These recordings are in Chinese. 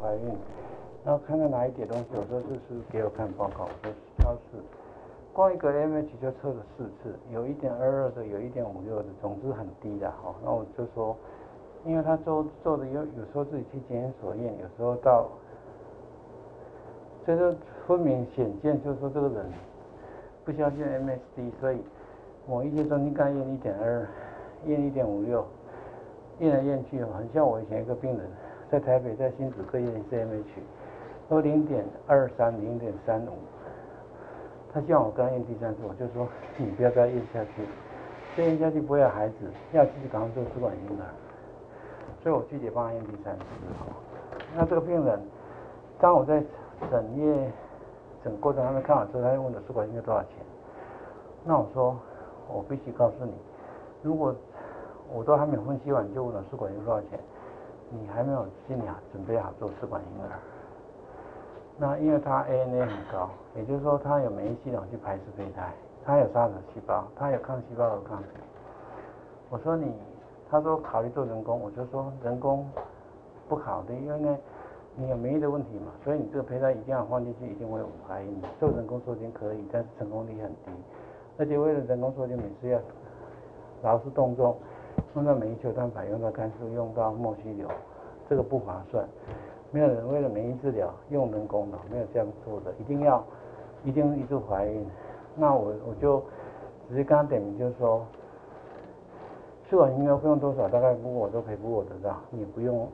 怀孕，然后看到哪一点东西，我说这是给我看报告，我说超市，光一个 MH 就测了四次，有一点二二的，有一点五六的，总之很低的哈。那我就说，因为他做做的有有时候自己去检验所验，有时候到，这就分明显见，就是说这个人不相信 MSD，所以某一些中心肝验一点二，验一点五六。验来验去，很像我以前一个病人，在台北在新竹科验 CMH，都零点二三、零点三五。他希望我跟他验第三次，我就说你不要再验下去，再验下去不会有孩子，要继续赶快做试管婴儿。所以我拒绝帮他验第三次。那这个病人，当我在整夜整过程还没看完之后，他又问我试管婴儿多少钱？那我说我必须告诉你，如果我都还没分析完，就问了试管婴儿多少钱？你还没有心理准备好做试管婴儿。那因为他 ANA 很高，也就是说他有免疫系统去排斥胚胎，他有杀死细胞，他有抗细胞和抗体。我说你，他说考虑做人工，我就说人工不考虑，因为呢你有免疫的问题嘛，所以你这个胚胎一定要放进去，一定会有怀孕。做人工受精可以，但是成功率很低，而且为了人工受精，每次要劳师动众。用到免疫球蛋白，用到肝素，用到莫西流，这个不划算。没有人为了免疫治疗用人工的，没有这样做的，一定要一定一直怀孕。那我我就直接跟他点名，就是说，试管婴儿费用多少，大概估我都可以估我得到，你不用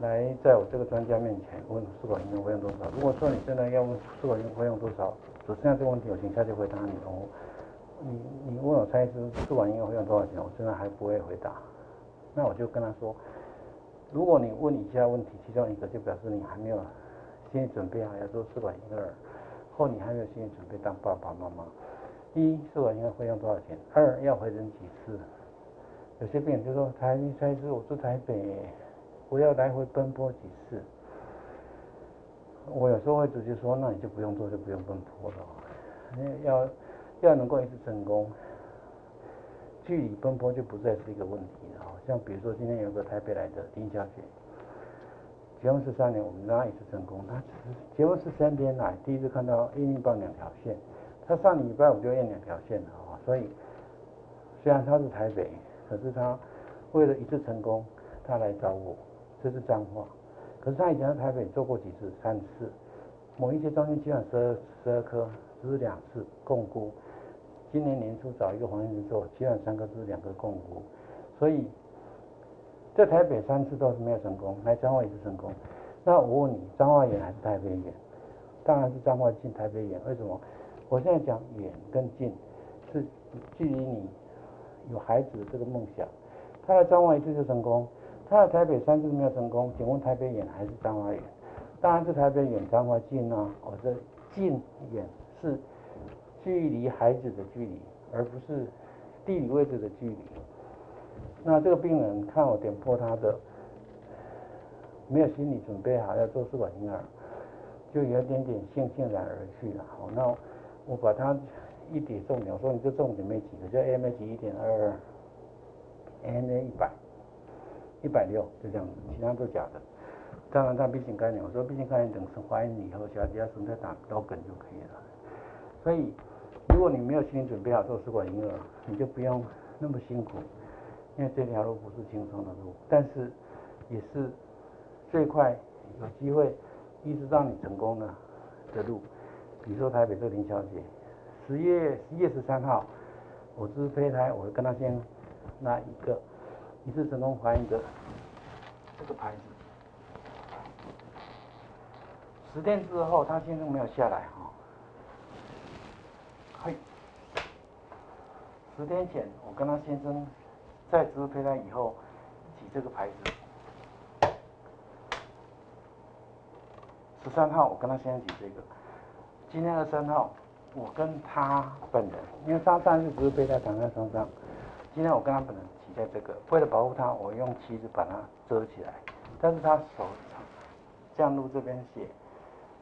来在我这个专家面前问试管婴儿费用多少。如果说你真的要问试管婴儿费用多少，只剩下这个问题，我请下去回答你哦。你你问我猜是试管婴儿会用多少钱，我真的还不会回答。那我就跟他说，如果你问以下问题，其中一个就表示你还没有心理准备好要做试管婴儿，或你还没有心理准备当爸爸妈妈。一，试管婴儿会用多少钱？二，要回诊几次？有些病人就说，台一猜是我住台北，我要来回奔波几次。我有时候会直接说，那你就不用做，就不用奔波了。要。要能够一次成功，距离奔波就不再是一个问题了。像比如说今天有个台北来的丁小姐，结婚十三年，我们让她一次成功。她只是结婚十三天来第一次看到验孕棒两条线，她上礼拜五就验两条线了啊。所以虽然她是台北，可是她为了一次成功，她来找我，这是脏话。可是她以前在台北做过几次，三次，某一些中心基本十二十二颗，只是两次共估。今年年初找一个黄医生做，基本三个都是两个共舞，所以在台北三次都是没有成功，来彰化一次成功。那我问你，彰化远还是台北远？当然是彰化近，台北远。为什么？我现在讲远跟近，是距离你有孩子的这个梦想。他来彰化一次就成功，他来台北三次没有成功，请问台北远还是彰化远？当然是台北远，彰化近啊！我这近远是。距离孩子的距离，而不是地理位置的距离。那这个病人看我点破他的，没有心理准备好要做试管婴儿，就有点点悻悻然而去了。好，那我把他一叠重点，我说你这重点没几个，就 AMH 一点二，NA 一百，一百六，就这样子，其他都假的。当然他 B 型肝炎，我说 B 型肝炎等生怀孕以后，小孩子要生再打刀梗就可以了。所以。如果你没有心理准备好做试管婴儿，你就不用那么辛苦，因为这条路不是轻松的路，但是也是最快有机会一直让你成功的的路。比如说台北这林小姐，十月十月十三号，我是胚胎，我跟她先拿一个一次成功怀孕的这个牌子，十天之后她先生没有下来哈。十天前，我跟他先生在植入胚胎以后起这个牌子。十三号，我跟他先生起这个。今天二十三号，我跟他本人，因为他上次植入胚胎躺在床上，今天我跟他本人起在这个。为了保护他，我用旗子把它遮起来。但是他手这样录这边写，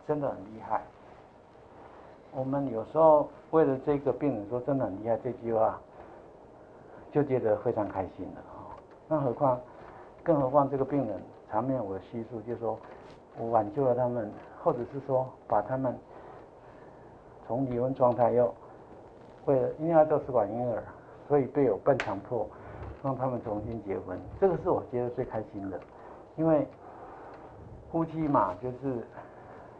真的很厉害。我们有时候为了这个病人说真的很厉害这句话，就觉得非常开心了啊。那何况，更何况这个病人长面我的叙述就说，我挽救了他们，或者是说把他们从离婚状态又为了因为要做试管婴儿，所以被我半强迫让他们重新结婚，这个是我觉得最开心的，因为夫妻嘛，就是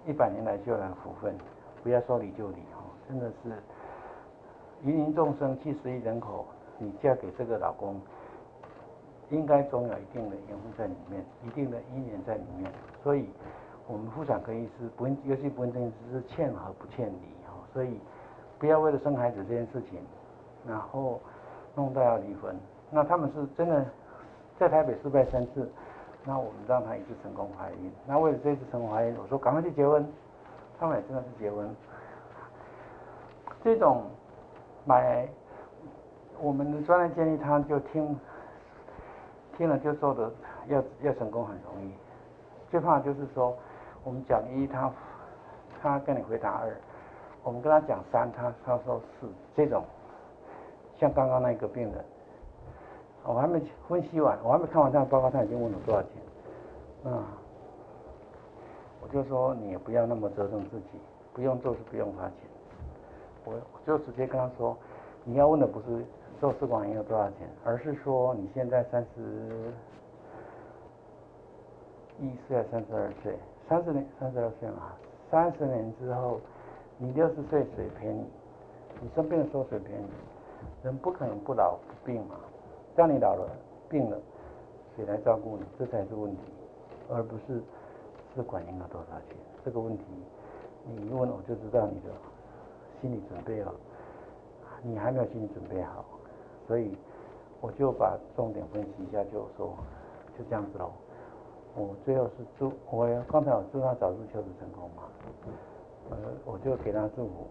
一百年来就来福分，不要说离就离哈，真的是芸芸众生七十亿人口，你嫁给这个老公。应该总有一定的缘分在里面，一定的姻缘在里面，所以，我们妇产科医师不，尤其不问这件事是欠和不欠离哈，所以不要为了生孩子这件事情，然后弄到要离婚。那他们是真的在台北失败三次，那我们让他一次成功怀孕。那为了这次成功怀孕，我说赶快去结婚，他们也真的是结婚。这种买我们的专业建议，他就听。听了就说的要要成功很容易，最怕就是说我们讲一，他他跟你回答二，我们跟他讲三，他他说四，这种像刚刚那个病人，我还没分析完，我还没看完这样报告，他已经问了多少钱，啊，我就说你也不要那么折腾自己，不用做是不用花钱，我我就直接跟他说，你要问的不是。做试管婴儿多少钱？而是说你现在三十一岁还是三十二岁？三十年、三十二岁嘛。三十年之后，你六十岁谁陪你？你生病的时候谁陪你？人不可能不老不病嘛。当你老了病了，谁来照顾你？这才是问题，而不是试管婴儿多少钱这个问题。你一问我就知道你的心理准备了，你还没有心理准备好。所以我就把重点分析一下，就说就这样子喽。我最后是祝我刚才我祝他早日求职成功嘛，呃，我就给他祝福。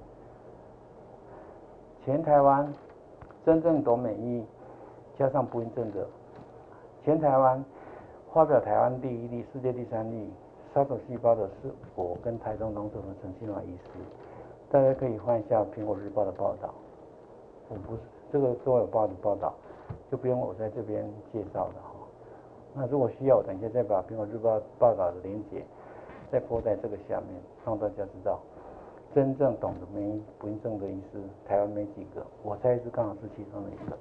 全台湾真正懂美意加上不孕症的，全台湾发表台湾第一例、世界第三例杀手细胞的是我跟台中龙总的陈新华医师。大家可以换一下《苹果日报》的报道，我不是。这个都有报的报道，就不用我在这边介绍了哈。那如果需要，我等一下再把《苹果日报》报道的链接再播在这个下面，让大家知道，真正懂得免疫不孕症的医师，台湾没几个，我猜是刚好是其中的一个。